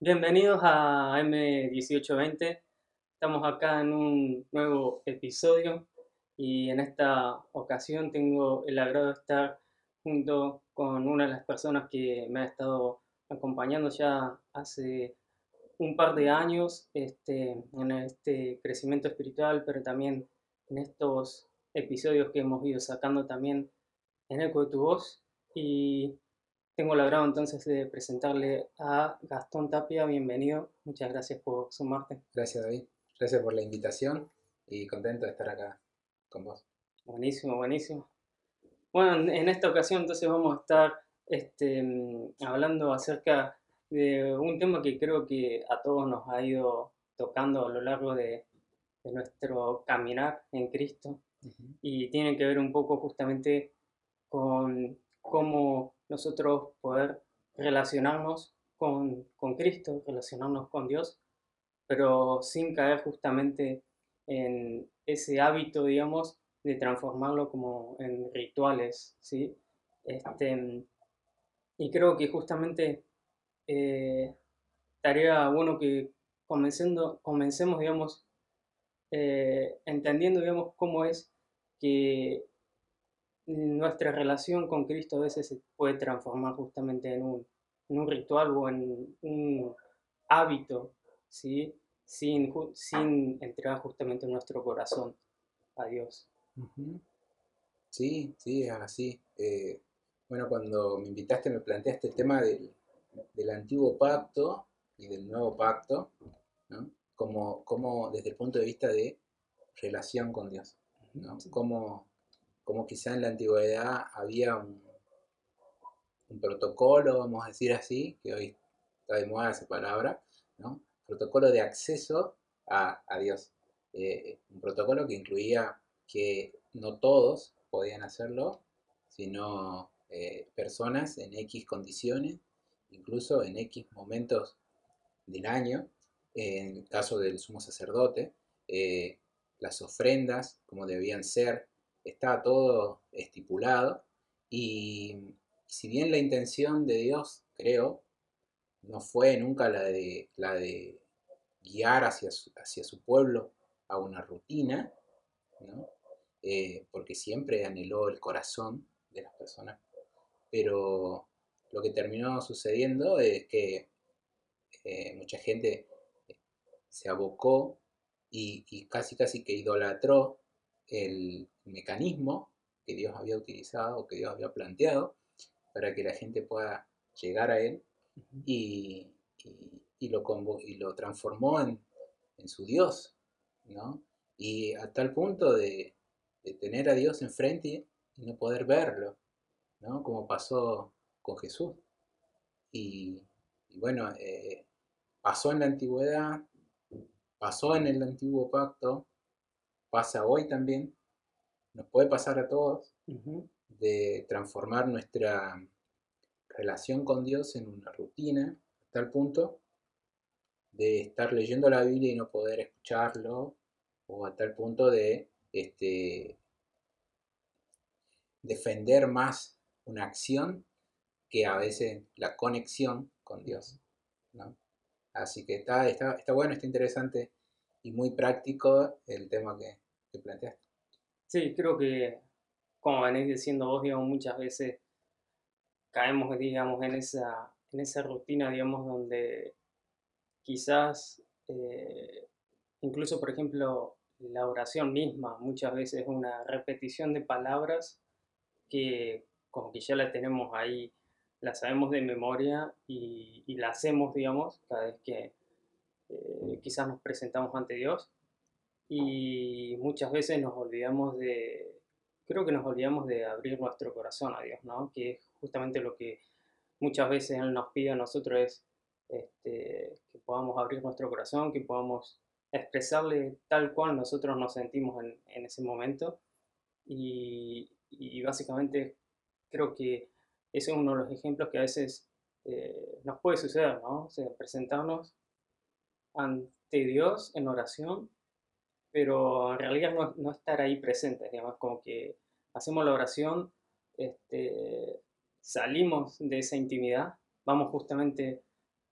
Bienvenidos a M1820. Estamos acá en un nuevo episodio y en esta ocasión tengo el agrado de estar junto con una de las personas que me ha estado acompañando ya hace un par de años este, en este crecimiento espiritual, pero también en estos episodios que hemos ido sacando también en Eco de tu Voz. Y tengo el agrado entonces de presentarle a Gastón Tapia. Bienvenido. Muchas gracias por sumarte. Gracias, David. Gracias por la invitación y contento de estar acá con vos. Buenísimo, buenísimo. Bueno, en esta ocasión entonces vamos a estar este, hablando acerca de un tema que creo que a todos nos ha ido tocando a lo largo de, nuestro caminar en Cristo y tiene que ver un poco justamente con cómo nosotros poder relacionarnos con, con Cristo, relacionarnos con Dios, pero sin caer justamente en ese hábito, digamos, de transformarlo como en rituales, ¿sí? Este, y creo que justamente eh, estaría bueno que comencemos, digamos, eh, entendiendo, digamos, cómo es que nuestra relación con Cristo a veces se puede transformar justamente en un, ritual o en un hábito, ¿sí? sin, sin entregar justamente nuestro corazón a Dios. Sí, sí, es así. Eh, bueno, cuando me invitaste me planteaste el tema del, antiguo pacto y del nuevo pacto, ¿no? como, como desde el punto de vista de relación con Dios. ¿no? Como como quizá en la antigüedad había un, protocolo, vamos a decir así, que hoy está de moda esa palabra, ¿no? protocolo de acceso a, Dios. Eh, un protocolo que incluía que no todos podían hacerlo, sino eh, personas en X condiciones, incluso en X momentos del año, en el caso del sumo sacerdote, eh, las ofrendas, como debían ser, estaba todo estipulado y si bien la intención de Dios, creo, no fue nunca la de, la de guiar hacia su, hacia su pueblo a una rutina, eh, porque siempre anheló el corazón de las personas, pero lo que terminó sucediendo es que eh, mucha gente se abocó y, y, casi casi que idolatró el mecanismo que Dios había utilizado, que Dios había planteado, para que la gente pueda llegar a Él y, y, lo, y lo transformó en, su Dios, ¿no? Y a tal punto de, tener a Dios enfrente y no poder verlo, ¿no? Como pasó con Jesús. Y, bueno, eh, pasó en la antigüedad, pasó en el antiguo pacto, pasa hoy también, nos puede pasar a todos, de transformar nuestra relación con Dios en una rutina, a tal punto de estar leyendo la Biblia y no poder escucharlo, o a tal punto de este, defender más una acción que a veces la conexión con Dios. Así que está, está, está bueno, está interesante y muy práctico el tema que, que planteaste. Sí, creo que, como venís diciendo vos, digamos, muchas veces caemos, digamos, en esa, en esa rutina, digamos, donde quizás, eh, incluso, por ejemplo, la oración misma muchas veces es una repetición de palabras que como que ya la tenemos ahí, la sabemos de memoria y, la hacemos, digamos, cada vez que eh, quizás nos presentamos ante Dios y muchas veces nos olvidamos de, creo que nos olvidamos de abrir nuestro corazón a Dios, ¿no? Que es justamente lo que muchas veces Él nos pide a nosotros es este, que podamos abrir nuestro corazón, que podamos expresarle tal cual nosotros nos sentimos en, en ese momento. Y, y, básicamente creo que ese es uno de los ejemplos que a veces eh, nos puede suceder, ¿no? Presentarnos ante Dios en oración pero en realidad no, no estar ahí presentes, digamos, como que hacemos la oración, este, salimos de esa intimidad, vamos justamente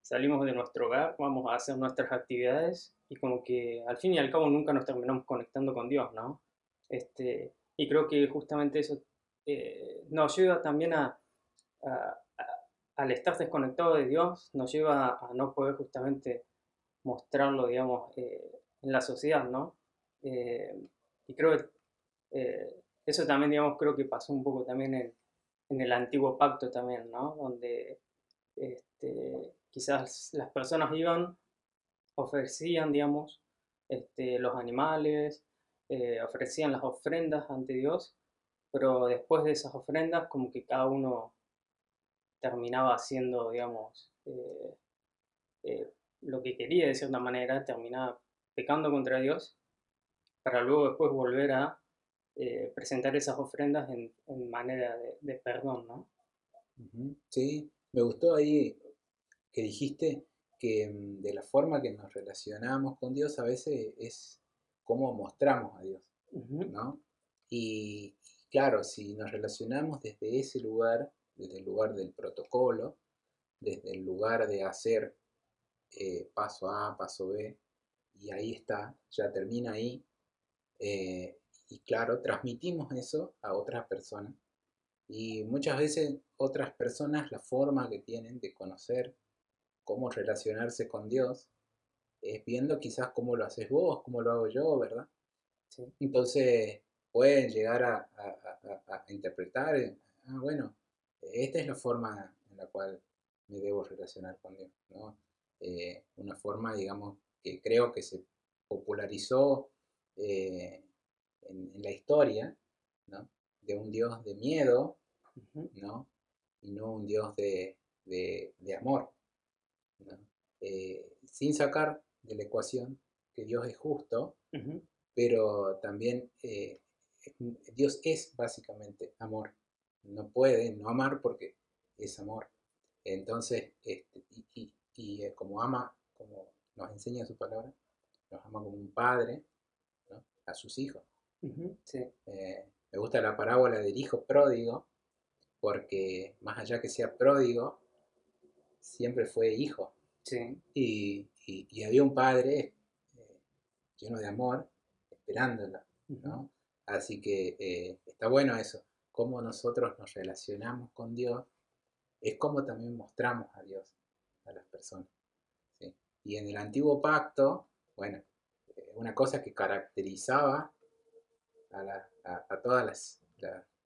salimos de nuestro hogar, vamos a hacer nuestras actividades y como que al fin y al cabo nunca nos terminamos conectando con Dios, ¿no? Este, y creo que justamente eso eh, nos lleva también a, al estar desconectado de Dios, nos lleva a no poder justamente mostrarlo, digamos, eh, en la sociedad, ¿no? Eh, y creo que eso también, digamos, creo que pasó un poco también en, el antiguo pacto también, ¿no? Donde este, quizás las personas iban, ofrecían, digamos, este, los animales, eh, ofrecían las ofrendas ante Dios, pero después de esas ofrendas como que cada uno terminaba haciendo, digamos, eh, eh, lo que quería de cierta manera, terminaba pecando contra Dios, para luego después volver a presentar esas ofrendas en, manera de, perdón, ¿no? Sí, me gustó ahí que dijiste que mm, de la forma que nos relacionamos con Dios a veces es cómo mostramos a Dios, ¿no? Y, claro, si nos relacionamos desde ese lugar, desde el lugar del protocolo, desde el lugar de hacer eh, paso A, paso B, y ahí está, ya termina ahí, eh, y claro, transmitimos eso a otras personas. Y muchas veces otras personas, la forma que tienen de conocer cómo relacionarse con Dios, es viendo quizás cómo lo haces vos, cómo lo hago yo, ¿verdad? Entonces pueden llegar a, interpretar, eh, ah, bueno, esta es la forma en la cual me debo relacionar con Dios, ¿no? Eh, una forma, digamos, que creo que se popularizó eh, en, la historia, ¿no? De un Dios de miedo, ¿no? Y no un Dios de, amor, sin sacar de la ecuación que Dios es justo, pero también eh, Dios es básicamente amor. No puede no amar porque es amor. Entonces, este, y, eh, como ama, como nos enseña su palabra, nos ama como un padre a sus hijos. Eh, me gusta la parábola del hijo pródigo, porque más allá que sea pródigo, siempre fue hijo. Y, había un padre eh, lleno de amor, esperándola, ¿no? Así que eh, está bueno eso, cómo nosotros nos relacionamos con Dios, es como también mostramos a Dios a las personas. Y en el antiguo pacto, bueno, una cosa que caracterizaba a, todas las,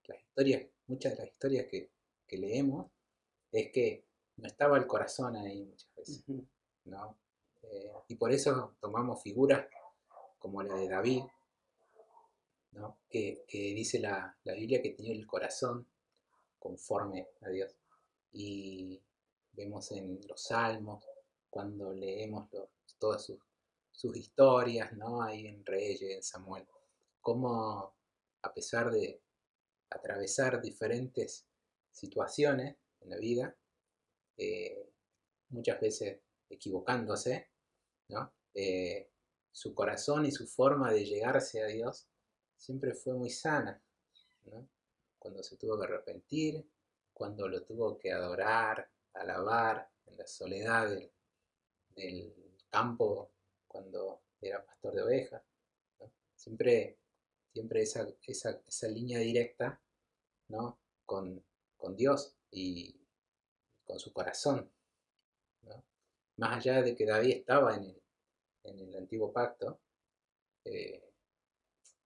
historias, muchas de las historias que, que leemos, es que no estaba el corazón ahí muchas veces, ¿no? Eh, y por eso tomamos figuras como la de David, ¿no? que, dice la, Biblia que tenía el corazón conforme a Dios. Y vemos en los salmos, cuando leemos todas sus, historias, ¿no? ahí en Reyes, en Samuel, cómo a pesar de atravesar diferentes situaciones en la vida, eh, muchas veces equivocándose, eh, su corazón y su forma de llegarse a Dios siempre fue muy sana. Cuando se tuvo que arrepentir, cuando lo tuvo que adorar, alabar en la soledad del, campo, cuando era pastor de ovejas. Siempre, siempre esa, esa, línea directa ¿no? con, con Dios y, con su corazón. Más allá de que David estaba en el, antiguo pacto, eh,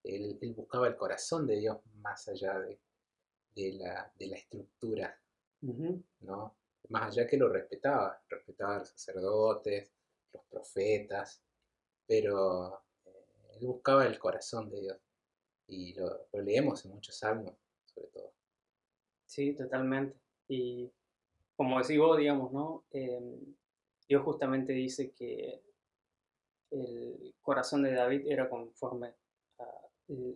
él, buscaba el corazón de Dios más allá de, la, estructura, ¿no? Más allá que lo respetaba, respetaba a los sacerdotes, los profetas, pero eh, él buscaba el corazón de Dios. Y lo, leemos en muchos salmos, sobre todo. Sí, totalmente. Y como decís vos, digamos, ¿no? Em, Dios justamente dice que el corazón de David era conforme,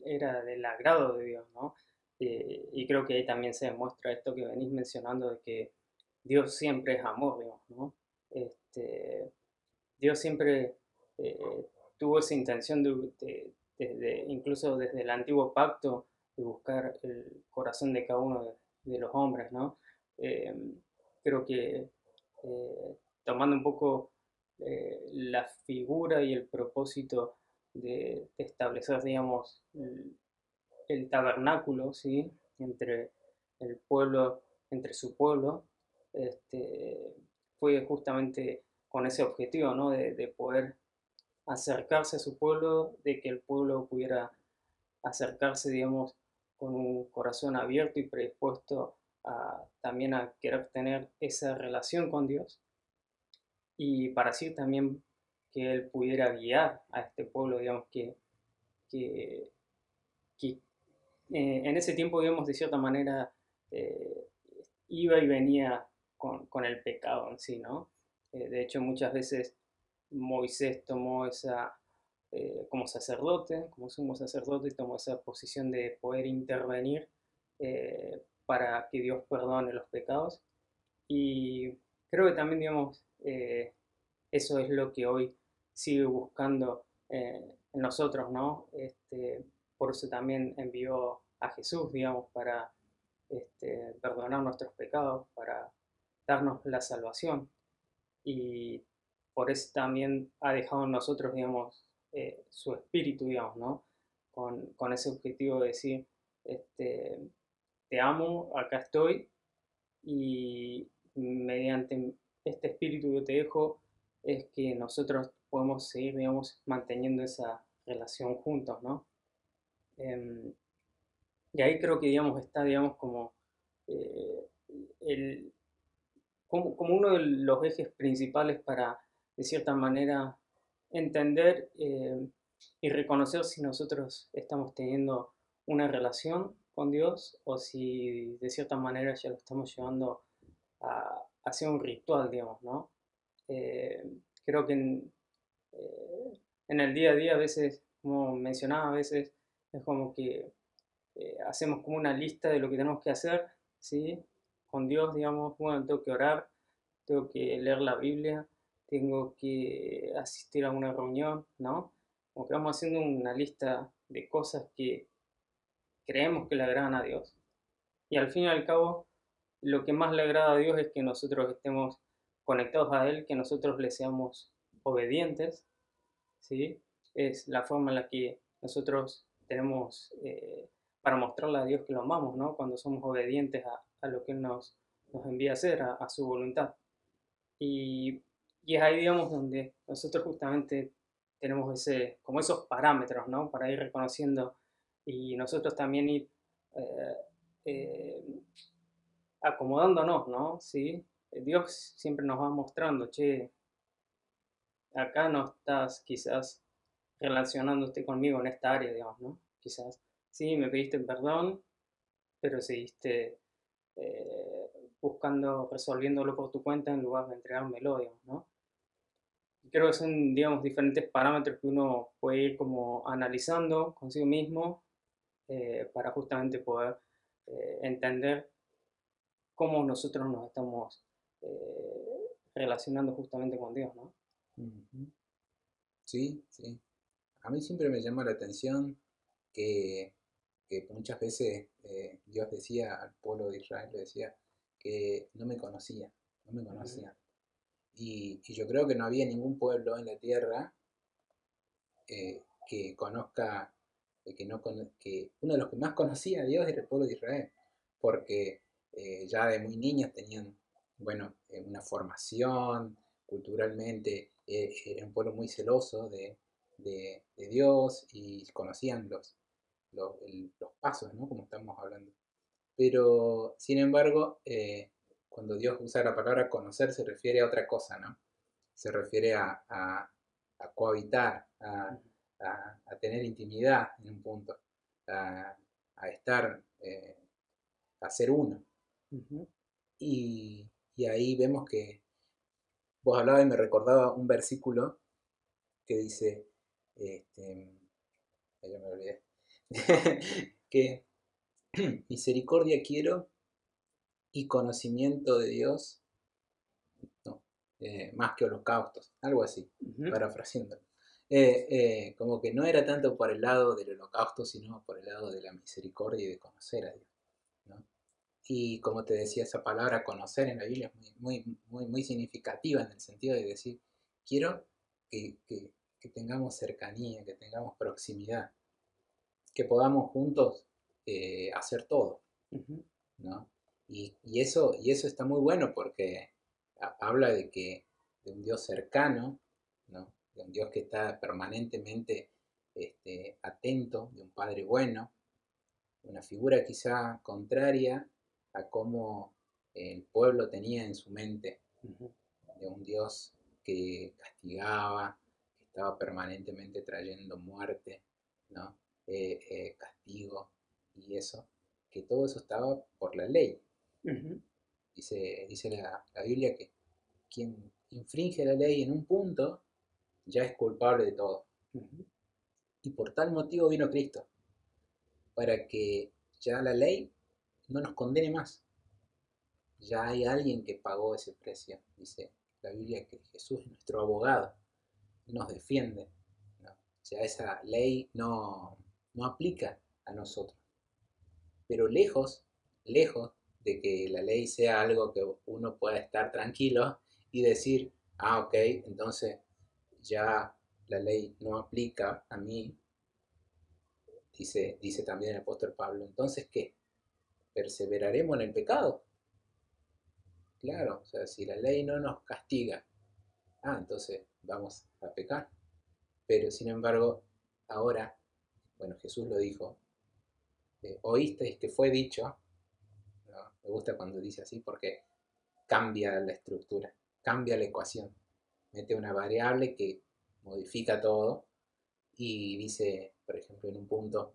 era del agrado de Dios, ¿no? Eh, y creo que ahí también se demuestra esto que venís mencionando de que Dios siempre es amor, digamos, ¿no? Este, Dios siempre tuvo esa intención de, incluso desde el antiguo pacto, de buscar el corazón de cada uno de, los hombres, ¿no? Em, creo que eh, tomando un poco eh, la figura y el propósito de, establecer, digamos, el, tabernáculo, ¿sí? Entre el pueblo, entre su pueblo, este, fue justamente con ese objetivo, ¿no? De, poder acercarse a su pueblo, de que el pueblo pudiera acercarse, digamos, con un corazón abierto y predispuesto a, también a querer tener esa relación con Dios y para así también que Él pudiera guiar a este pueblo, digamos, que, que, eh, en ese tiempo, digamos, de cierta manera eh, iba y venía con, con, el pecado en sí, ¿no? Eh, de hecho, muchas veces Moisés tomó esa, como sacerdote, como sumo sacerdote, tomó esa posición de poder intervenir para que Dios perdone los pecados. Y creo que también, digamos, eh, eso es lo que hoy sigue buscando eh, en nosotros, ¿no? Este, por eso también envió a Jesús, digamos, para este, perdonar nuestros pecados, para darnos la salvación. Y por eso también ha dejado en nosotros, digamos, eh, su espíritu, digamos, ¿no? Con, ese objetivo de decir, este, te amo, acá estoy, y mediante este espíritu que te dejo es que nosotros podemos seguir, digamos, manteniendo esa relación juntos, ¿no? Em, y ahí creo que, digamos, está, digamos, como, eh, el, como, uno de los ejes principales para, de cierta manera, entender eh, y reconocer si nosotros estamos teniendo una relación con Dios o si de cierta manera ya lo estamos llevando a, hacia un ritual, digamos, ¿no? Eh, creo que eh, en, el día a día a veces, como mencionaba, a veces es como que eh, hacemos como una lista de lo que tenemos que hacer, ¿sí? Con Dios, digamos, bueno, tengo que orar, tengo que leer la Biblia, tengo que asistir a una reunión, ¿no? Como que vamos haciendo una lista de cosas que creemos que le agradan a Dios. Y al fin y al cabo, lo que más le agrada a Dios es que nosotros estemos conectados a Él, que nosotros le seamos obedientes, ¿sí? Es la forma en la que nosotros tenemos eh, para mostrarle a Dios que lo amamos, ¿no? Cuando somos obedientes a, lo que Él nos, nos envía a hacer, a, su voluntad. Y, y, es ahí, digamos, donde nosotros justamente tenemos ese, como esos parámetros, ¿no? Para ir reconociendo y nosotros también ir eh, eh, acomodándonos, ¿no? Sí, Dios siempre nos va mostrando, che, acá no estás quizás relacionándote conmigo en esta área, digamos, ¿no? Quizás, sí, me pediste perdón, pero seguiste eh, buscando, resolviéndolo por tu cuenta en lugar de entregármelo, digamos, ¿no? Creo que son, digamos, diferentes parámetros que uno puede ir como analizando consigo mismo eh, para justamente poder eh, entender cómo nosotros nos estamos eh, relacionando justamente con Dios, ¿no? Sí, sí. A mí siempre me llama la atención que, muchas veces Dios decía al pueblo de Israel, le decía que no me conocía, no me conocía. Y, yo creo que no había ningún pueblo en la tierra eh, que conozca, que, no, que uno de los que más conocía a Dios era el pueblo de Israel, porque eh, ya de muy niños tenían, bueno, eh, una formación culturalmente, eh, era un pueblo muy celoso de, Dios y conocían los, los, pasos, ¿no? Como estamos hablando. Pero, sin embargo, cuando Dios usa la palabra conocer, se refiere a otra cosa, ¿no? Se refiere a, a, cohabitar, a, tener intimidad en un punto, a, estar, a ser uno y, ahí vemos que vos hablabas y me recordaba un versículo que dice, este, ya me olvidé, que misericordia quiero y conocimiento de Dios, no, eh, más que holocaustos, algo así, parafraseando. Eh, eh, como que no era tanto por el lado del holocausto, sino por el lado de la misericordia y de conocer a Dios. Y como te decía, esa palabra conocer en la Biblia es muy, muy, muy, significativa en el sentido de decir, quiero que, tengamos cercanía, que tengamos proximidad, que podamos juntos eh, hacer todo. ¿no? Y, eso, y eso está muy bueno porque habla de que de un Dios cercano, ¿no? de un Dios que está permanentemente este, atento, de un Padre bueno, una figura quizá contraria a cómo el pueblo tenía en su mente, de un Dios que castigaba, que estaba permanentemente trayendo muerte, ¿no? Eh, eh, castigo y eso, que todo eso estaba por la ley. Dice, dice la, Biblia que quien infringe la ley en un punto ya es culpable de todo. Y por tal motivo vino Cristo, para que ya la ley no nos condene más. Ya hay alguien que pagó ese precio. Dice la Biblia que Jesús es nuestro abogado, nos defiende. ¿no? Ya esa ley no, no aplica a nosotros. Pero lejos, lejos de que la ley sea algo que uno pueda estar tranquilo y decir, ah, ok, entonces ya la ley no aplica a mí, dice, dice también el apóstol Pablo. Entonces, ¿qué? ¿Perseveraremos en el pecado? Claro, o sea, si la ley no nos castiga, ah, entonces vamos a pecar. Pero sin embargo, ahora, bueno, Jesús lo dijo, eh, oísteis que fue dicho, me gusta cuando dice así porque cambia la estructura, cambia la ecuación, mete una variable que modifica todo y dice, por ejemplo, en un punto,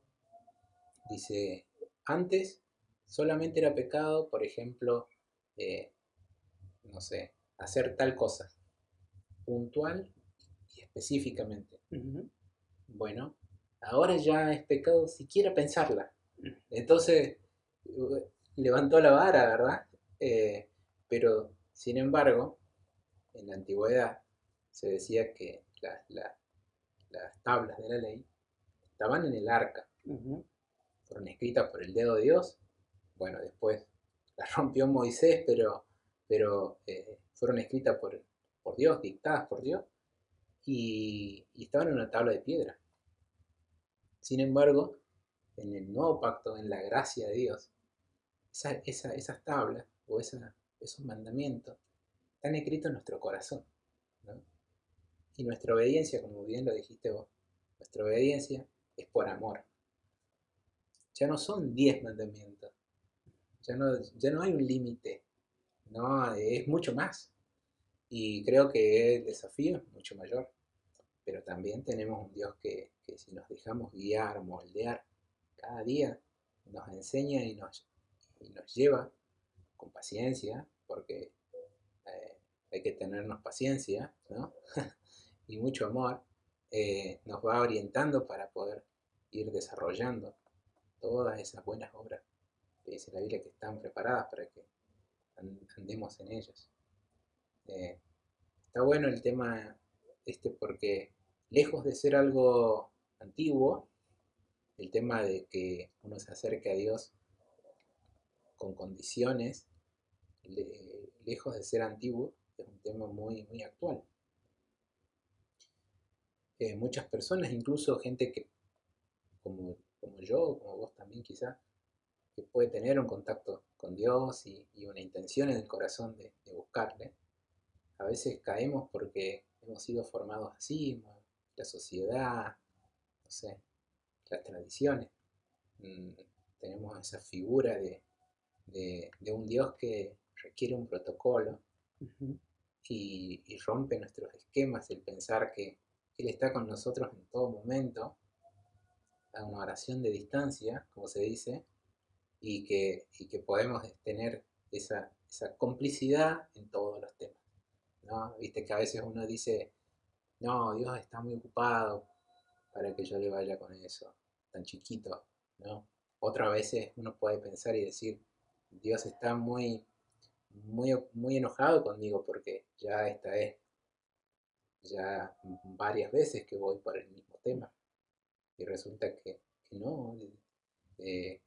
dice, antes solamente era pecado, por ejemplo, eh, no sé, hacer tal cosa, puntual y específicamente. Bueno, ahora ya es pecado siquiera pensarla. Entonces, levantó la vara, ¿verdad? Eh, pero, sin embargo, en la antigüedad se decía que las tablas de la ley estaban en el arca. Fueron escritas por el dedo de Dios. Bueno, después las rompió Moisés, pero, pero eh, fueron escritas por, por, Dios, dictadas por Dios, y, estaban en una tabla de piedra. Sin embargo, en el nuevo pacto, en la gracia de Dios, esas tablas o esos mandamientos están escritos en nuestro corazón. Y nuestra obediencia, como bien lo dijiste vos, nuestra obediencia es por amor. Ya no son diez mandamientos, ya no, ya no hay un límite, no, es mucho más. Y creo que el desafío es mucho mayor. Pero también tenemos un Dios que, que si nos dejamos guiar, moldear, cada día nos enseña y nos y nos lleva con paciencia, porque eh, hay que tenernos paciencia, y mucho amor, eh, nos va orientando para poder ir desarrollando todas esas buenas obras que dice la Biblia que están preparadas para que andemos en ellas. Eh, está bueno el tema este porque lejos de ser algo antiguo, el tema de que uno se acerque a Dios con condiciones, lejos de ser antiguo, es un tema muy, muy actual. Eh, muchas personas, incluso gente que, como, como yo, como vos también quizá, que puede tener un contacto con Dios y, una intención en el corazón de, buscarle, a veces caemos porque hemos sido formados así, la sociedad, no sé, las tradiciones. Mm, tenemos esa figura de, de, un Dios que requiere un protocolo y, rompe nuestros esquemas, el pensar que Él está con nosotros en todo momento, a una oración de distancia, como se dice, y que, que podemos tener esa, complicidad en todos los temas. ¿no? Viste que a veces uno dice, no, Dios está muy ocupado para que yo le vaya con eso, tan chiquito, ¿no? Otras veces uno puede pensar y decir, Dios está muy, muy, muy enojado conmigo porque ya esta es ya varias veces que voy por el mismo tema. Y resulta que, no, eh,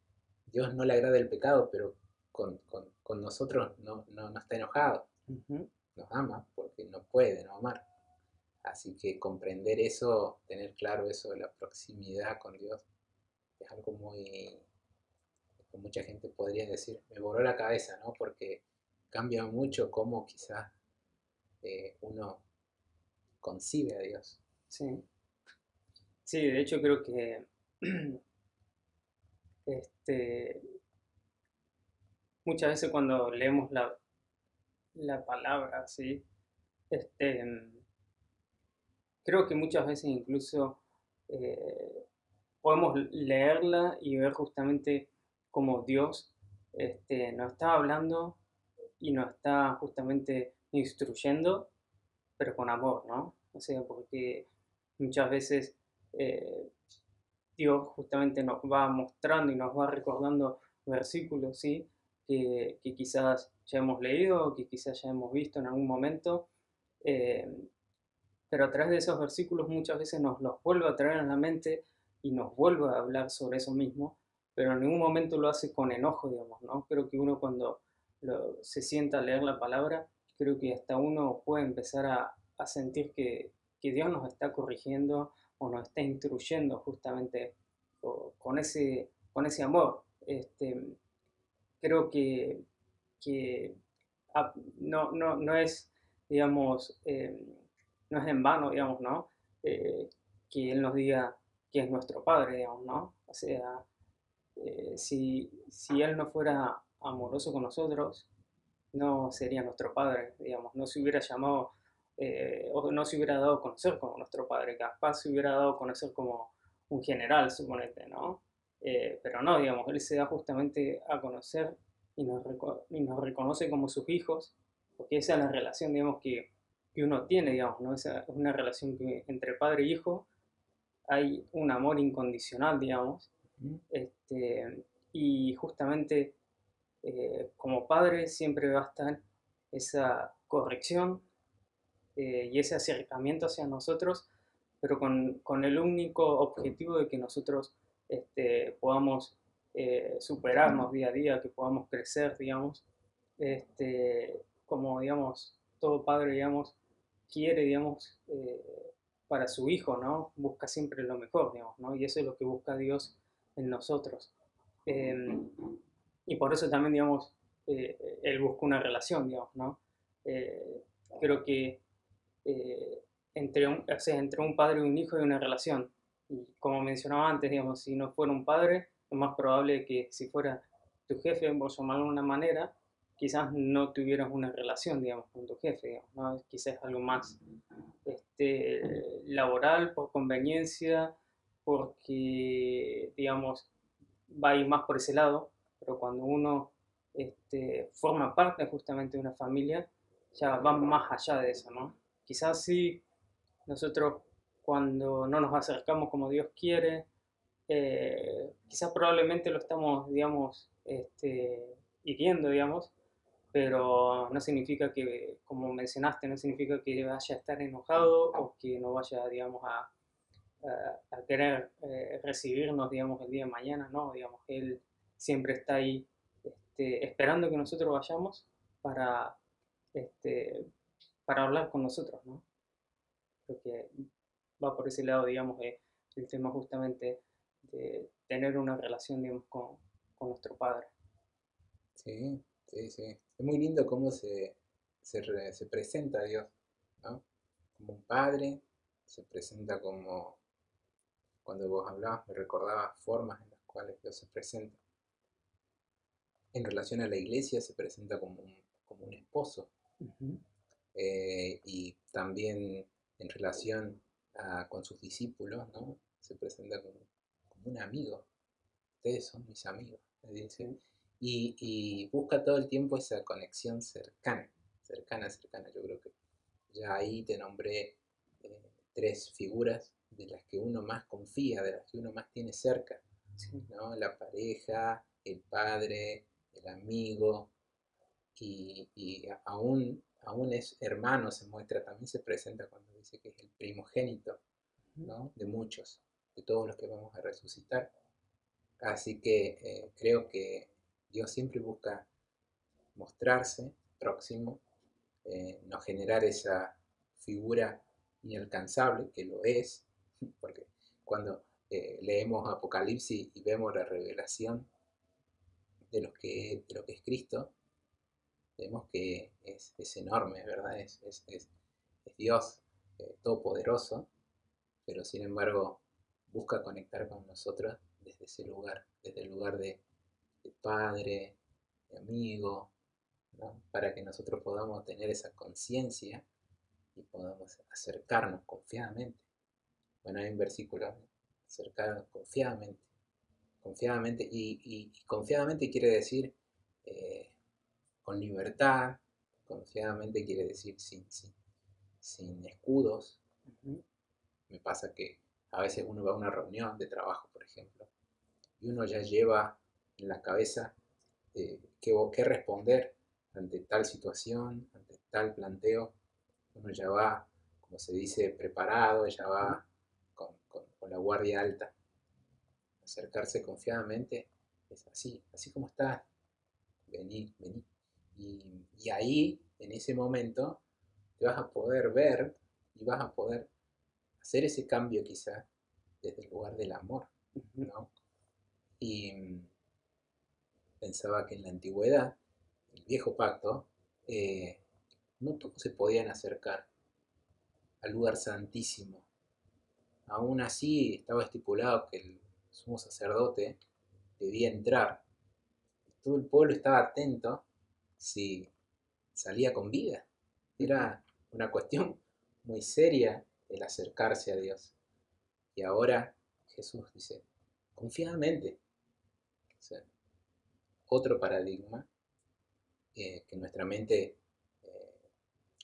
Dios no le agrada el pecado, pero con, nosotros no, no, está enojado, nos ama porque no puede no amar. Así que comprender eso, tener claro eso de la proximidad con Dios, es algo muy, mucha gente podría decir, me voló la cabeza, ¿no? Porque cambia mucho cómo quizás eh, uno concibe a Dios. Sí. Sí, de hecho creo que este, muchas veces cuando leemos la, la palabra, ¿sí? Este, creo que muchas veces incluso eh, podemos leerla y ver justamente como Dios este, nos está hablando y nos está justamente instruyendo, pero con amor, ¿no? O sea, porque muchas veces eh, Dios justamente nos va mostrando y nos va recordando versículos, ¿sí? Que, quizás ya hemos leído, que quizás ya hemos visto en algún momento, eh, pero a través de esos versículos muchas veces nos los vuelve a traer en la mente y nos vuelve a hablar sobre eso mismo, pero en ningún momento lo hace con enojo, digamos, ¿no? Creo que uno cuando se sienta a leer la palabra, creo que hasta uno puede empezar a, sentir que, Dios nos está corrigiendo o nos está instruyendo justamente con, ese, con ese amor. Este, creo que, que no, no, no, es, digamos, eh, no es en vano, digamos, ¿no? Eh, que Él nos diga que es nuestro Padre, digamos, ¿no? O sea, eh, si, si Él no fuera amoroso con nosotros, no sería nuestro Padre, digamos, no se hubiera llamado eh, o no se hubiera dado a conocer como nuestro Padre, capaz se hubiera dado a conocer como un general, suponete, ¿no? Eh, pero no, digamos, Él se da justamente a conocer y nos, y nos reconoce como sus hijos, porque esa es la relación, digamos, que, que uno tiene, digamos, ¿no? Esa es una relación que entre padre e hijo hay un amor incondicional, digamos, este, y justamente eh, como padre siempre va a estar esa corrección eh, y ese acercamiento hacia nosotros, pero con, el único objetivo de que nosotros este, podamos eh, superarnos día a día, que podamos crecer, digamos, este, como, digamos, todo padre, digamos, quiere, digamos, para su hijo, ¿no? Busca siempre lo mejor, digamos, ¿no? Y eso es lo que busca Dios en nosotros. Em, y por eso también, digamos, eh, él busca una relación, digamos, ¿no? Eh, creo que eh, entre, un, entre un padre y un hijo hay una relación. Y como mencionaba antes, digamos, si no fuera un padre, lo más probable que si fuera tu jefe, por llamarlo de una manera, quizás no tuvieras una relación, digamos, con tu jefe, digamos, ¿no? Quizás algo más este, laboral, por conveniencia, porque, digamos, va a ir más por ese lado, pero cuando uno este, forma parte justamente de una familia, ya va más allá de eso, ¿no? Quizás sí, nosotros cuando no nos acercamos como Dios quiere, eh, quizás probablemente lo estamos, digamos, este, hiriendo, digamos, pero no significa que, como mencionaste, no significa que vaya a estar enojado o que no vaya, digamos, a, a, querer eh, recibirnos, digamos, el día de mañana, ¿no? Digamos, él siempre está ahí este, esperando que nosotros vayamos para, este, para hablar con nosotros, ¿no? Creo que va por ese lado, digamos, el tema justamente de tener una relación, digamos, con, con nuestro Padre. Sí, sí, sí. Es muy lindo cómo se, se, se presenta a Dios, ¿no? Como un Padre, se presenta como cuando vos hablabas me recordaba formas en las cuales Dios se presenta. En relación a la iglesia se presenta como un, como un esposo. Eh, y también en relación con sus discípulos, ¿no? Se presenta como, un amigo. Ustedes son mis amigos, dice. Y, busca todo el tiempo esa conexión cercana, cercana, cercana. Yo creo que ya ahí te nombré eh, tres figuras de las que uno más confía, de las que uno más tiene cerca, ¿no? La pareja, el padre, el amigo, y, aún, aún es hermano, se muestra, también se presenta cuando dice que es el primogénito, ¿no? De muchos, de todos los que vamos a resucitar. Así que eh, creo que Dios siempre busca mostrarse próximo, eh, no generar esa figura inalcanzable, que lo es, porque cuando eh, leemos Apocalipsis y vemos la revelación de lo que, es Cristo, vemos que es, enorme, ¿verdad? Es, es Dios eh, todopoderoso, pero sin embargo busca conectar con nosotros desde ese lugar, desde el lugar de, padre, de amigo, para que nosotros podamos tener esa conciencia y podamos acercarnos confiadamente. Bueno, hay un versículo, acercarnos confiadamente. Confiadamente, y, confiadamente quiere decir eh, con libertad, confiadamente quiere decir sin, sin, sin escudos. Me pasa que a veces uno va a una reunión de trabajo, por ejemplo, y uno ya lleva en la cabeza eh, qué, responder ante tal situación, ante tal planteo. Uno ya va, como se dice, preparado, ya va la guardia alta. Acercarse confiadamente es así, así como está. Vení, vení. y ahí, en ese momento, te vas a poder ver y vas a poder hacer ese cambio quizá desde el lugar del amor, ¿no? Y mm, pensaba que en la antigüedad, el viejo pacto, eh, no todos se podían acercar al lugar santísimo. Aún así estaba estipulado que el sumo sacerdote debía entrar. Todo el pueblo estaba atento si salía con vida. Era una cuestión muy seria el acercarse a Dios. Y ahora Jesús dice, confiadamente. otro paradigma eh, que nuestra mente eh,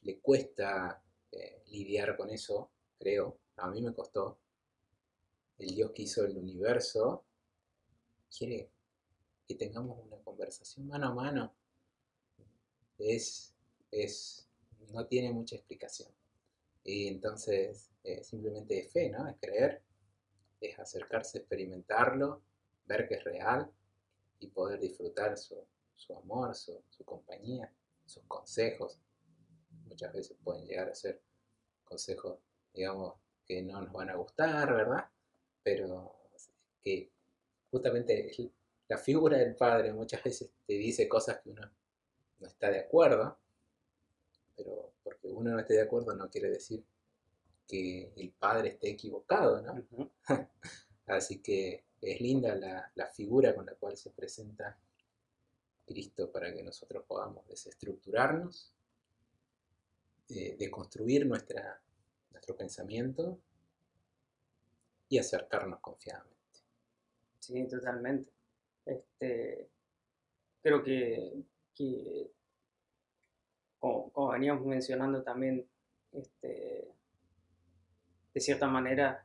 le cuesta eh, lidiar con eso, creo, a mí me costó. El Dios que hizo el universo quiere que tengamos una conversación mano a mano. Es, es no tiene mucha explicación. Y entonces eh, simplemente es fe, ¿no? Es creer, es acercarse, experimentarlo, ver que es real y poder disfrutar su, amor, su, compañía, sus consejos. Muchas veces pueden llegar a ser consejos, digamos, que no nos van a gustar, ¿verdad? Pero que justamente la figura del padre muchas veces te dice cosas que uno no está de acuerdo pero porque uno no esté de acuerdo no quiere decir que el padre esté equivocado, ¿no? Así que es linda la, figura con la cual se presenta Cristo para que nosotros podamos desestructurarnos, eh, deconstruir nuestra, nuestro pensamiento y acercarnos confiadamente. Sí, totalmente. Este, creo que, como, veníamos mencionando también, este, de cierta manera,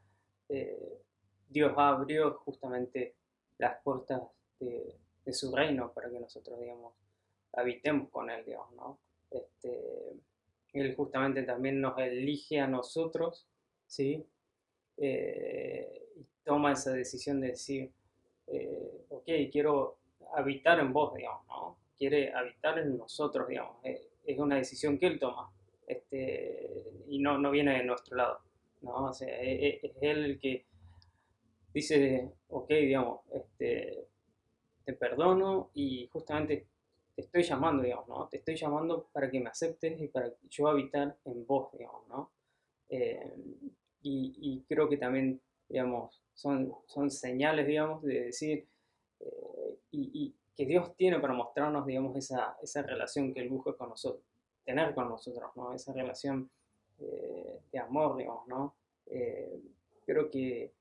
eh, Dios abrió justamente las puertas de, su reino para que nosotros, digamos, habitemos con Él, digamos, ¿no? Este, él justamente también nos elige a nosotros, ¿sí? Eh, toma esa decisión de decir, eh, ok, quiero habitar en vos, digamos, ¿no? Quiere habitar en nosotros, digamos es una decisión que él toma este, y no, no viene de nuestro lado. ¿no? O sea, e, e, es, él el que dice, ok, digamos, este, te perdono y justamente te estoy llamando, digamos, ¿no? Te estoy llamando para que me aceptes y para yo habitar en vos, digamos, ¿no? Eh, y, creo que también, digamos, son, son señales, digamos, de decir, eh, y, que Dios tiene para mostrarnos, digamos, esa, esa relación que Él busca con nosotros, tener con nosotros, ¿no? Esa relación eh, de amor, digamos, ¿no? Creo que,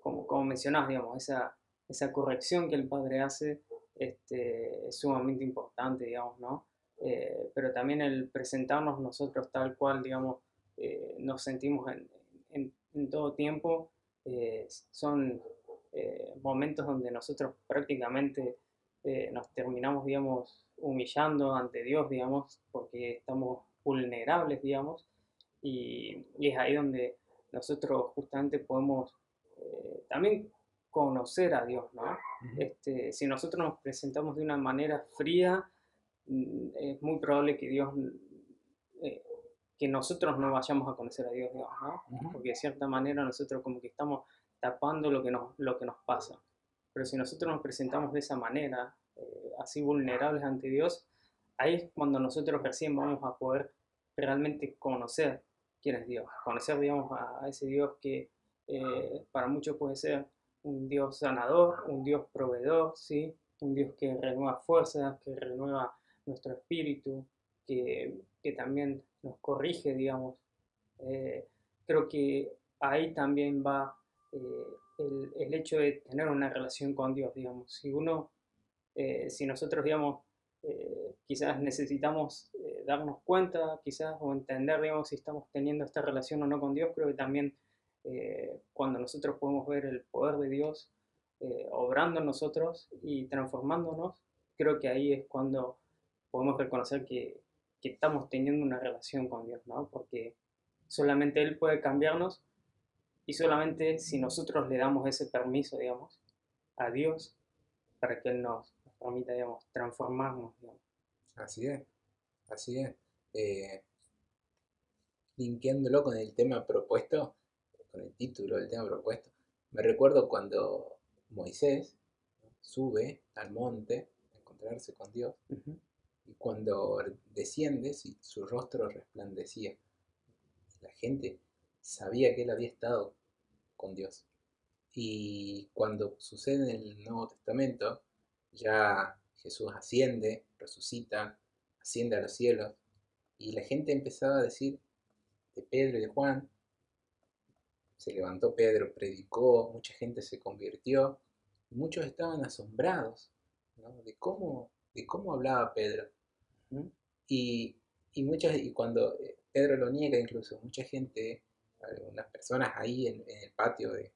como, como mencionás, digamos, esa, esa corrección que el Padre hace este, es sumamente importante, digamos, ¿no? pero también el presentarnos nosotros tal cual, digamos, nos sentimos en, en, en todo tiempo, son eh, momentos donde nosotros prácticamente eh, nos terminamos, digamos, humillando ante Dios, digamos, porque estamos vulnerables, digamos, y, es ahí donde nosotros justamente podemos eh, también conocer a Dios, ¿no? Este, si nosotros nos presentamos de una manera fría, mm, es muy probable que Dios, eh, que nosotros no vayamos a conocer a Dios, ¿no? Porque de cierta manera nosotros como que estamos tapando lo que nos, lo que nos pasa. Pero si nosotros nos presentamos de esa manera, eh, así vulnerables ante Dios, ahí es cuando nosotros recién vamos a poder realmente conocer quién es Dios, conocer, digamos, a, ese Dios que eh, para muchos puede ser un Dios sanador, un Dios proveedor, ¿sí? un Dios que renueva fuerzas, que renueva nuestro espíritu, que, que también nos corrige, digamos. Eh, creo que ahí también va eh, el, el, hecho de tener una relación con Dios, digamos. Si uno, si nosotros, digamos, quizás necesitamos darnos cuenta, quizás, o entender, digamos, si estamos teniendo esta relación o no con Dios, creo que también eh, cuando nosotros podemos ver el poder de Dios eh, obrando en nosotros y transformándonos, creo que ahí es cuando podemos reconocer que, que estamos teniendo una relación con Dios, ¿no? Porque solamente Él puede cambiarnos y solamente si nosotros le damos ese permiso, digamos, a Dios para que Él nos, permita, digamos, transformarnos. Así es. Así es. Eh, linkeándolo con el tema propuesto, con el título del tema propuesto, me recuerdo cuando Moisés sube al monte a encontrarse con Dios y cuando desciende su rostro resplandecía. La gente sabía que él había estado con Dios. Y cuando sucede en el Nuevo Testamento, ya Jesús asciende, resucita, asciende a los cielos. Y la gente empezaba a decir de Pedro y de Juan. Se levantó Pedro, predicó, mucha gente se convirtió. muchos estaban asombrados de, cómo, de cómo hablaba Pedro. Y, y, muchas, y cuando eh, Pedro lo niega, incluso mucha gente, algunas personas ahí en, el patio de,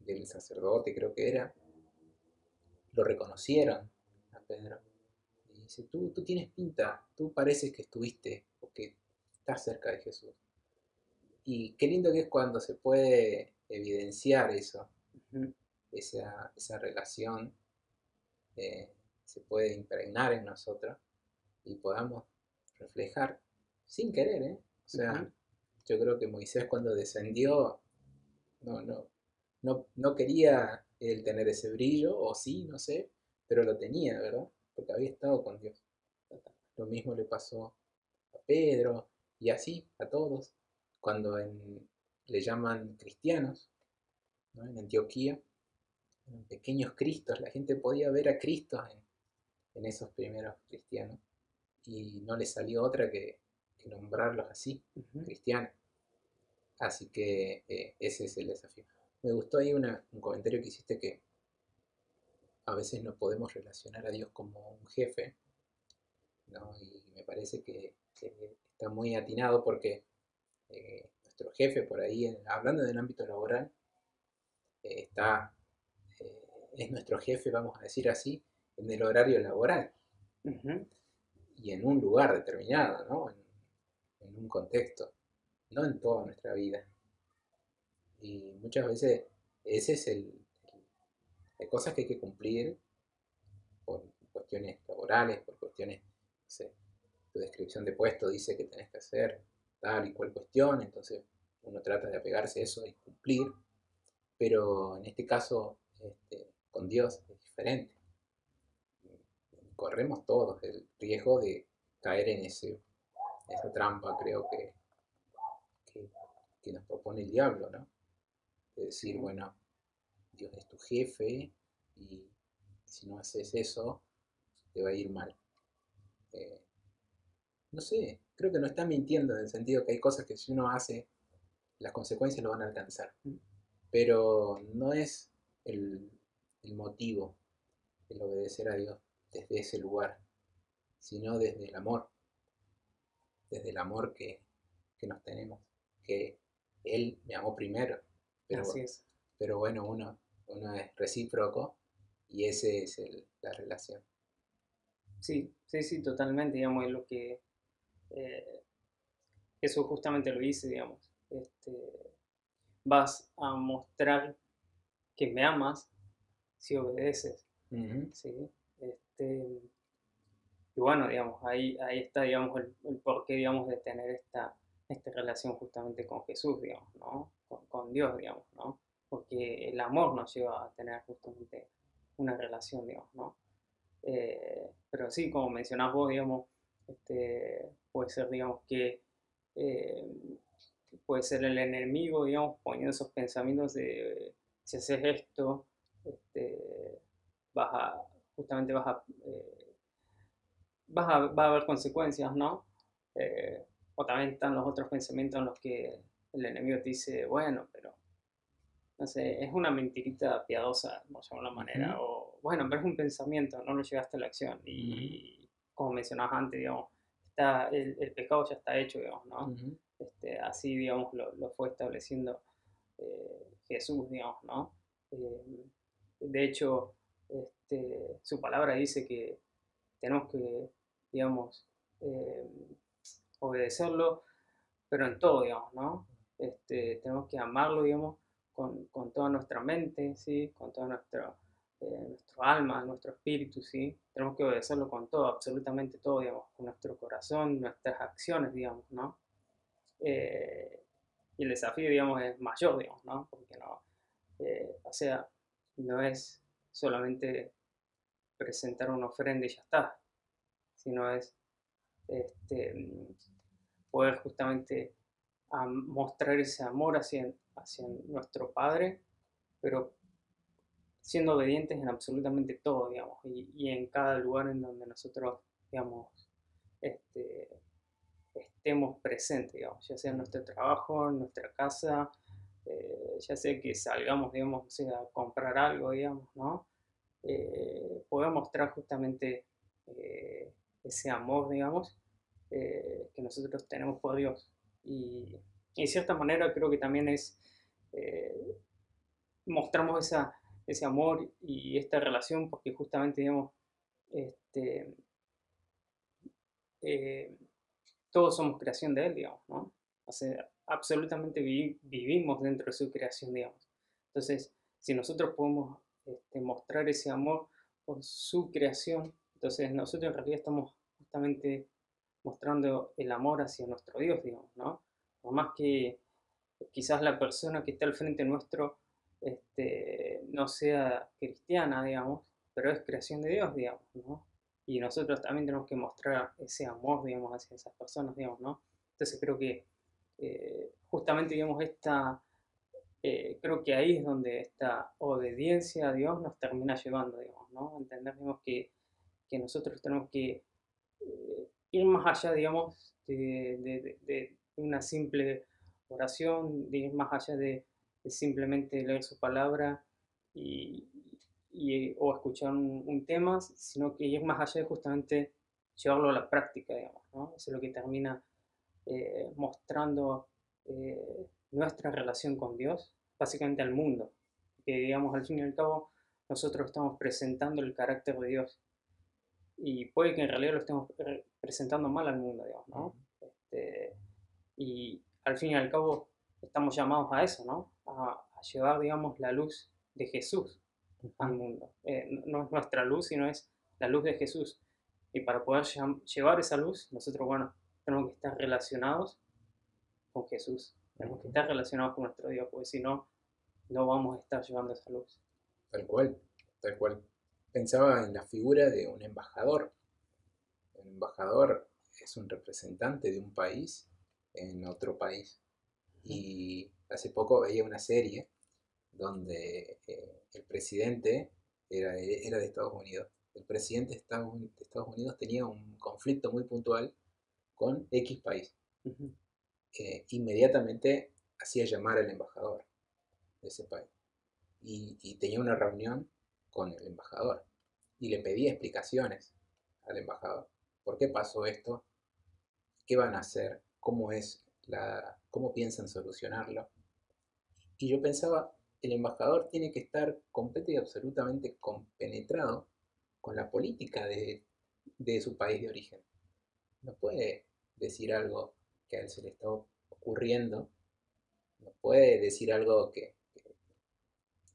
del sacerdote, creo que era, lo reconocieron a Pedro dice, tú, tú tienes pinta, tú pareces que estuviste o que estás cerca de Jesús. Y qué lindo que es cuando se puede evidenciar eso, esa, esa, relación eh, se puede impregnar en nosotros y podamos reflejar sin querer, ¿eh? O sea, yo creo que Moisés cuando descendió no, no, no, no quería él tener ese brillo, o sí, no sé, pero lo tenía, ¿verdad? porque había estado con Dios. Lo mismo le pasó a Pedro y así a todos, cuando le llaman cristianos, en Antioquía, en pequeños cristos, la gente podía ver a Cristo en, esos primeros cristianos y no le salió otra que, nombrarlos así, cristianos. Así que eh, ese es el desafío. Me gustó ahí un comentario que hiciste que a veces no podemos relacionar a Dios como un jefe, ¿no? y me parece que, está muy atinado porque eh, nuestro jefe por ahí, hablando del ámbito laboral, eh, está, eh, es nuestro jefe, vamos a decir así, en el horario laboral y en un lugar determinado, ¿no? en, en un contexto, no en toda nuestra vida. Y muchas veces ese es el, hay cosas que hay que cumplir por cuestiones laborales, por cuestiones, no sé, tu descripción de puesto dice que tenés que hacer tal y cual cuestión, entonces uno trata de apegarse a eso y cumplir, pero en este caso este, con Dios es diferente. Corremos todos el riesgo de caer en ese, esa trampa, creo que, que, nos propone el diablo, ¿no? De decir, bueno, Dios es tu jefe y si no haces eso, te va a ir mal. Eh, no sé, creo que no está mintiendo en el sentido que hay cosas que si uno hace, las consecuencias lo van a alcanzar. Pero no es el, motivo el obedecer a Dios desde ese lugar, sino desde el amor, desde el amor que, nos tenemos, que Él me amó primero. Pero, Así es. pero bueno, uno uno es recíproco y ese es la relación. Sí, sí, sí, totalmente, digamos, es lo que eh, eso justamente lo dice, digamos. Este, vas a mostrar que me amas si obedeces. ¿sí? Este, y bueno, digamos, ahí, ahí está, digamos, el, el porqué, digamos, de tener esta, esta relación justamente con Jesús, digamos, ¿no? Con, Dios, digamos, ¿no? Porque el amor nos lleva a tener justamente una relación, digamos, ¿no? Eh, pero sí, como mencionás vos, digamos, este, puede ser, digamos, que eh, puede ser el enemigo, digamos, poniendo esos pensamientos de si haces esto, este, vas a, justamente vas a, eh, vas a, va a haber consecuencias, ¿no? O también están los otros pensamientos en los que el enemigo te dice, bueno, pero, no sé, es una mentirita piadosa, por alguna manera, o, bueno, pero es un pensamiento, no lo llegaste a la acción. Y como mencionabas antes, digamos, está, el, pecado ya está hecho, digamos, ¿no? este, así, digamos, lo, lo fue estableciendo eh, Jesús, digamos, ¿no? Eh, de hecho, este, su palabra dice que tenemos que, digamos, eh, obedecerlo, pero en todo, digamos, ¿no? Este, tenemos que amarlo, digamos, con, con toda nuestra mente, ¿sí? Con toda nuestra, eh, nuestro alma, nuestro espíritu, ¿sí? Tenemos que obedecerlo con todo, absolutamente todo, digamos, con nuestro corazón, nuestras acciones, digamos, ¿no? Eh, y el desafío, digamos, es mayor, digamos, ¿no? Porque no, eh, o sea, no es solamente presentar una ofrenda y ya está, sino es este, poder justamente mostrar ese amor hacia, hacia nuestro Padre, pero siendo obedientes en absolutamente todo, digamos, y, en cada lugar en donde nosotros, digamos, este, estemos presentes, digamos, ya sea en nuestro trabajo, en nuestra casa, eh, ya sea que salgamos, digamos, a comprar algo, digamos, ¿no? Eh, poder mostrar justamente eh, ese amor, digamos, eh, que nosotros tenemos por Dios. Y, en cierta manera creo que también es, mostramos esa, ese amor y esta relación porque justamente, digamos, este, eh, todos somos creación de Él, digamos, ¿no? Absolutamente vivimos dentro de su creación, digamos. Entonces, si nosotros podemos este, mostrar ese amor por su creación, entonces nosotros en realidad estamos justamente mostrando el amor hacia nuestro Dios, digamos, ¿no? Más que quizás la persona que está al frente nuestro este, no sea cristiana, digamos, pero es creación de Dios, digamos, ¿no? Y nosotros también tenemos que mostrar ese amor, digamos, hacia esas personas, digamos, ¿no? Entonces creo que eh, justamente, digamos, esta, eh, creo que ahí es donde esta obediencia a Dios nos termina llevando, digamos, ¿no? Entender, digamos, que, que nosotros tenemos que eh, ir más allá, digamos, de, una simple oración, de ir más allá de, simplemente leer su palabra y, o escuchar un, tema, sino que ir más allá de justamente llevarlo a la práctica, digamos, ¿no? Eso es lo que termina eh, mostrando eh, nuestra relación con Dios, básicamente al mundo, que digamos, al fin y al cabo, nosotros estamos presentando el carácter de Dios y puede que en realidad lo estemos presentando mal al mundo, digamos, ¿no? Este, y al fin y al cabo estamos llamados a eso, ¿no? A, llevar, digamos, la luz de Jesús al mundo. Eh, no es nuestra luz, sino es la luz de Jesús. Y para poder llevar esa luz, nosotros, bueno, tenemos que estar relacionados con Jesús. Tenemos que estar relacionados con nuestro Dios, porque si no, no vamos a estar llevando esa luz. Tal cual, tal cual pensaba en la figura de un embajador. El embajador es un representante de un país en otro país. Y hace poco veía una serie donde eh, el presidente era, de Estados Unidos. El presidente de Estados Unidos tenía un conflicto muy puntual con X país. Eh, inmediatamente hacía llamar al embajador de ese país. y tenía una reunión con el embajador y le pedía explicaciones al embajador. ¿Por qué pasó esto? ¿Qué van a hacer? ¿Cómo es la, cómo piensan solucionarlo? Y yo pensaba, el embajador tiene que estar completo y absolutamente compenetrado con la política de, su país de origen. No puede decir algo que a él se le está ocurriendo, no puede decir algo que,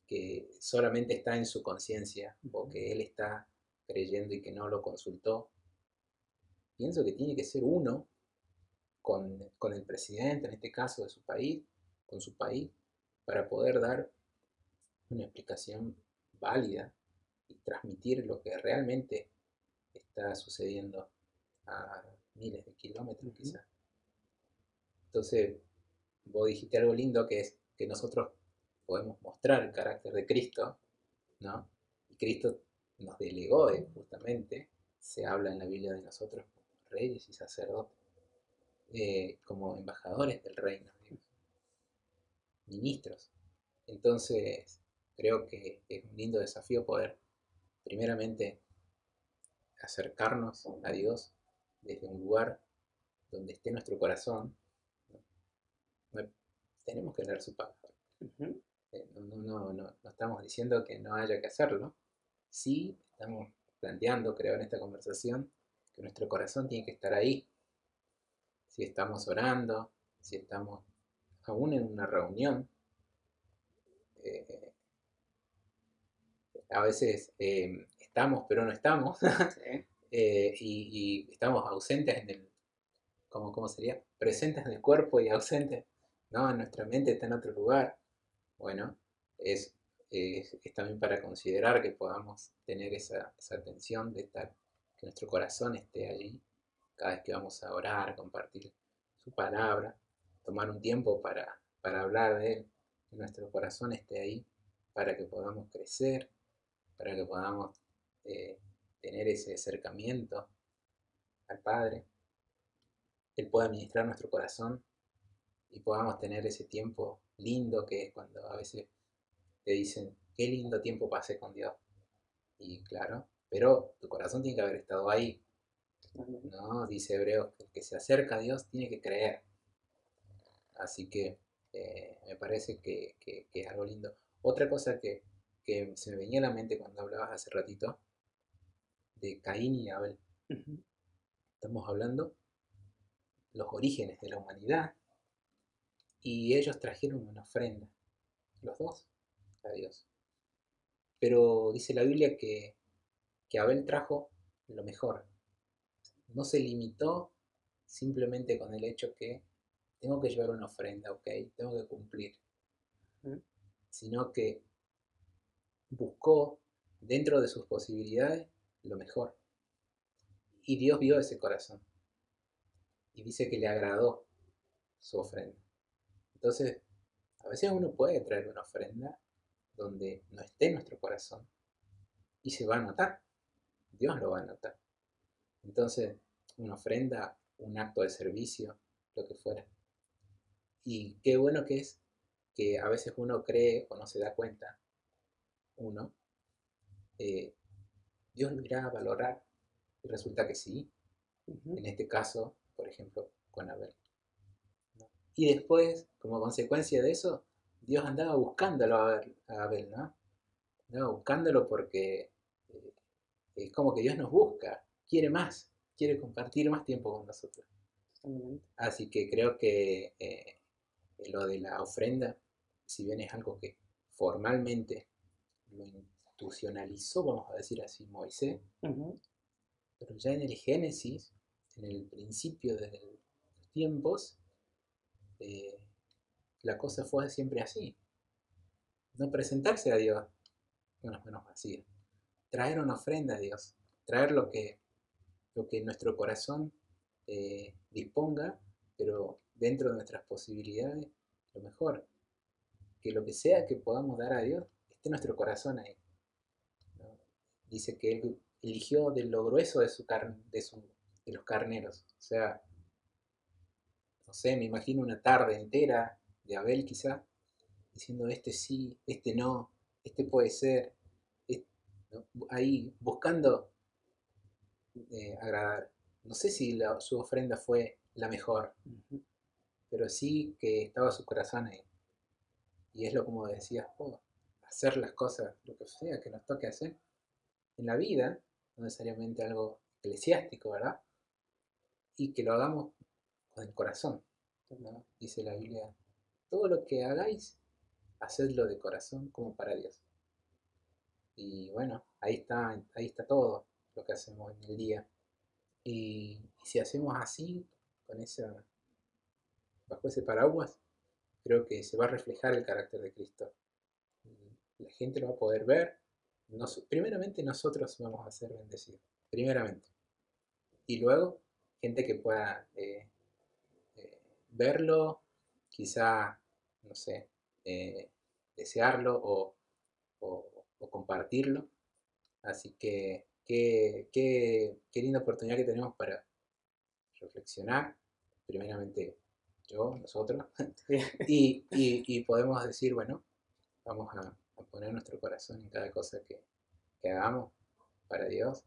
que solamente está en su conciencia o que él está creyendo y que no lo consultó. Pienso que tiene que ser uno con, con el presidente, en este caso de su país, con su país, para poder dar una explicación válida y transmitir lo que realmente está sucediendo a miles de kilómetros quizás. Entonces, vos dijiste algo lindo que es que nosotros podemos mostrar el carácter de Cristo, ¿no? Y Cristo nos delegó eh, justamente, se habla en la Biblia de nosotros como reyes y sacerdotes, eh, como embajadores del reino ministros. Entonces, creo que es un lindo desafío poder, primeramente, acercarnos a Dios desde un lugar donde esté nuestro corazón. tenemos que leer su palabra. Eh, no, no, estamos diciendo que no haya que hacerlo. Sí, estamos planteando, creo, en esta conversación, que nuestro corazón tiene que estar ahí. Si estamos orando, si estamos aún en una reunión, eh, a veces eh, estamos pero no estamos, eh, y, estamos ausentes en el, ¿cómo, ¿cómo, sería? Presentes en el cuerpo y ausentes, ¿no? En nuestra mente está en otro lugar. Bueno, es, es, también para considerar que podamos tener esa, esa atención de estar, que nuestro corazón esté allí cada vez que vamos a orar, compartir su palabra, tomar un tiempo para, para hablar de Él, que nuestro corazón esté ahí, para que podamos crecer, para que podamos eh, tener ese acercamiento al Padre, Él pueda administrar nuestro corazón y podamos tener ese tiempo lindo que es cuando a veces te dicen, qué lindo tiempo pasé con Dios. Y claro, pero tu corazón tiene que haber estado ahí. ¿no? Dice Hebreos que el que se acerca a Dios tiene que creer. Así que eh, me parece que, es algo lindo. Otra cosa que, se me venía a la mente cuando hablabas hace ratito de Caín y Abel. Estamos hablando los orígenes de la humanidad y ellos trajeron una ofrenda, los dos, a Dios. Pero dice la Biblia que, que Abel trajo lo mejor. No se limitó simplemente con el hecho que tengo que llevar una ofrenda, ok, tengo que cumplir. Sino que buscó dentro de sus posibilidades lo mejor. Y Dios vio ese corazón. Y dice que le agradó su ofrenda. Entonces, a veces uno puede traer una ofrenda donde no esté nuestro corazón. Y se va a notar. Dios lo va a notar. Entonces, una ofrenda, un acto de servicio, lo que fuera. Y qué bueno que es que a veces uno cree o no se da cuenta, uno, eh, Dios lo irá a valorar. Y resulta que sí. En este caso, por ejemplo, con Abel. Y después, como consecuencia de eso, Dios andaba buscándolo a Abel, ¿no? Andaba buscándolo porque eh, es como que Dios nos busca, quiere más, quiere compartir más tiempo con nosotros. Así que creo que eh, lo de la ofrenda, si bien es algo que formalmente lo institucionalizó, vamos a decir así, Moisés, pero ya en el Génesis, en el principio de los tiempos, eh, la cosa fue siempre así. No presentarse a Dios con las manos vacías. Traer una ofrenda a Dios. Traer lo que, lo que nuestro corazón eh, disponga, pero dentro de nuestras posibilidades, lo mejor. Que lo que sea que podamos dar a Dios, esté nuestro corazón ahí. Dice que Él eligió de lo grueso de, su carne, de, los carneros. O sea, no sé, me imagino una tarde entera de Abel quizá, diciendo este sí, este no, este puede ser, ahí buscando eh, agradar. No sé si su ofrenda fue la mejor, pero sí que estaba su corazón ahí. Y es lo como decías, oh, hacer las cosas, lo que sea que nos toque hacer en la vida, no necesariamente algo eclesiástico, ¿verdad? Y que lo hagamos con el corazón. Dice la Biblia, todo lo que hagáis, hacedlo de corazón como para Dios. Y bueno, ahí está, ahí está todo lo que hacemos en el día. Y, si hacemos así, con esa, bajo ese paraguas, creo que se va a reflejar el carácter de Cristo. la gente lo va a poder ver. primeramente nosotros vamos a ser bendecidos. Primeramente. Y luego, gente que pueda eh, eh, verlo, quizá, no sé, eh, desearlo o, compartirlo. Así que qué, qué, linda oportunidad que tenemos para reflexionar, primeramente yo, nosotros, y, podemos decir, bueno, vamos a, poner nuestro corazón en cada cosa que, hagamos para Dios,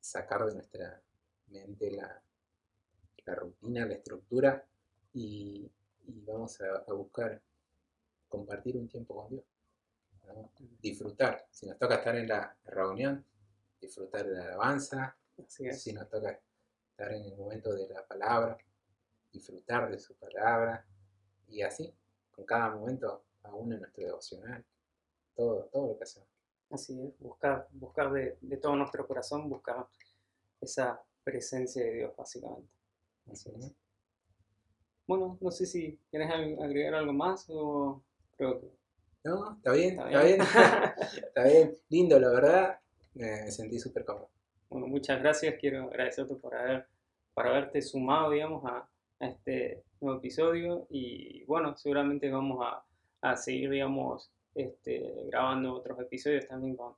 sacar de nuestra mente la, rutina, la estructura y, vamos a, buscar compartir un tiempo con Dios. Disfrutar. Si nos toca estar en la reunión, disfrutar de la alabanza. Si nos toca estar en el momento de la palabra, disfrutar de su palabra. Y así, con cada momento, aún en nuestro devocional. Todo, todo lo que hacemos. Así es, buscar, buscar de, todo nuestro corazón, buscar esa presencia de Dios, básicamente. Así es. Bueno, no sé si quieres agregar algo más o creo que... No, está bien, está bien. Está bien. Lindo, la verdad. Me sentí súper cómodo. Bueno, muchas gracias. Quiero agradecerte por, haber, por haberte sumado, digamos, a, este nuevo episodio. Y bueno, seguramente vamos a, a seguir, digamos, este, grabando otros episodios también con,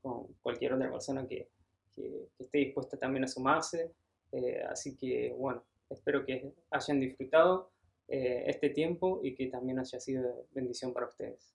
con cualquier otra persona que, que, esté dispuesta también a sumarse. Eh, así que bueno, espero que hayan disfrutado eh, este tiempo y que también haya sido bendición para ustedes.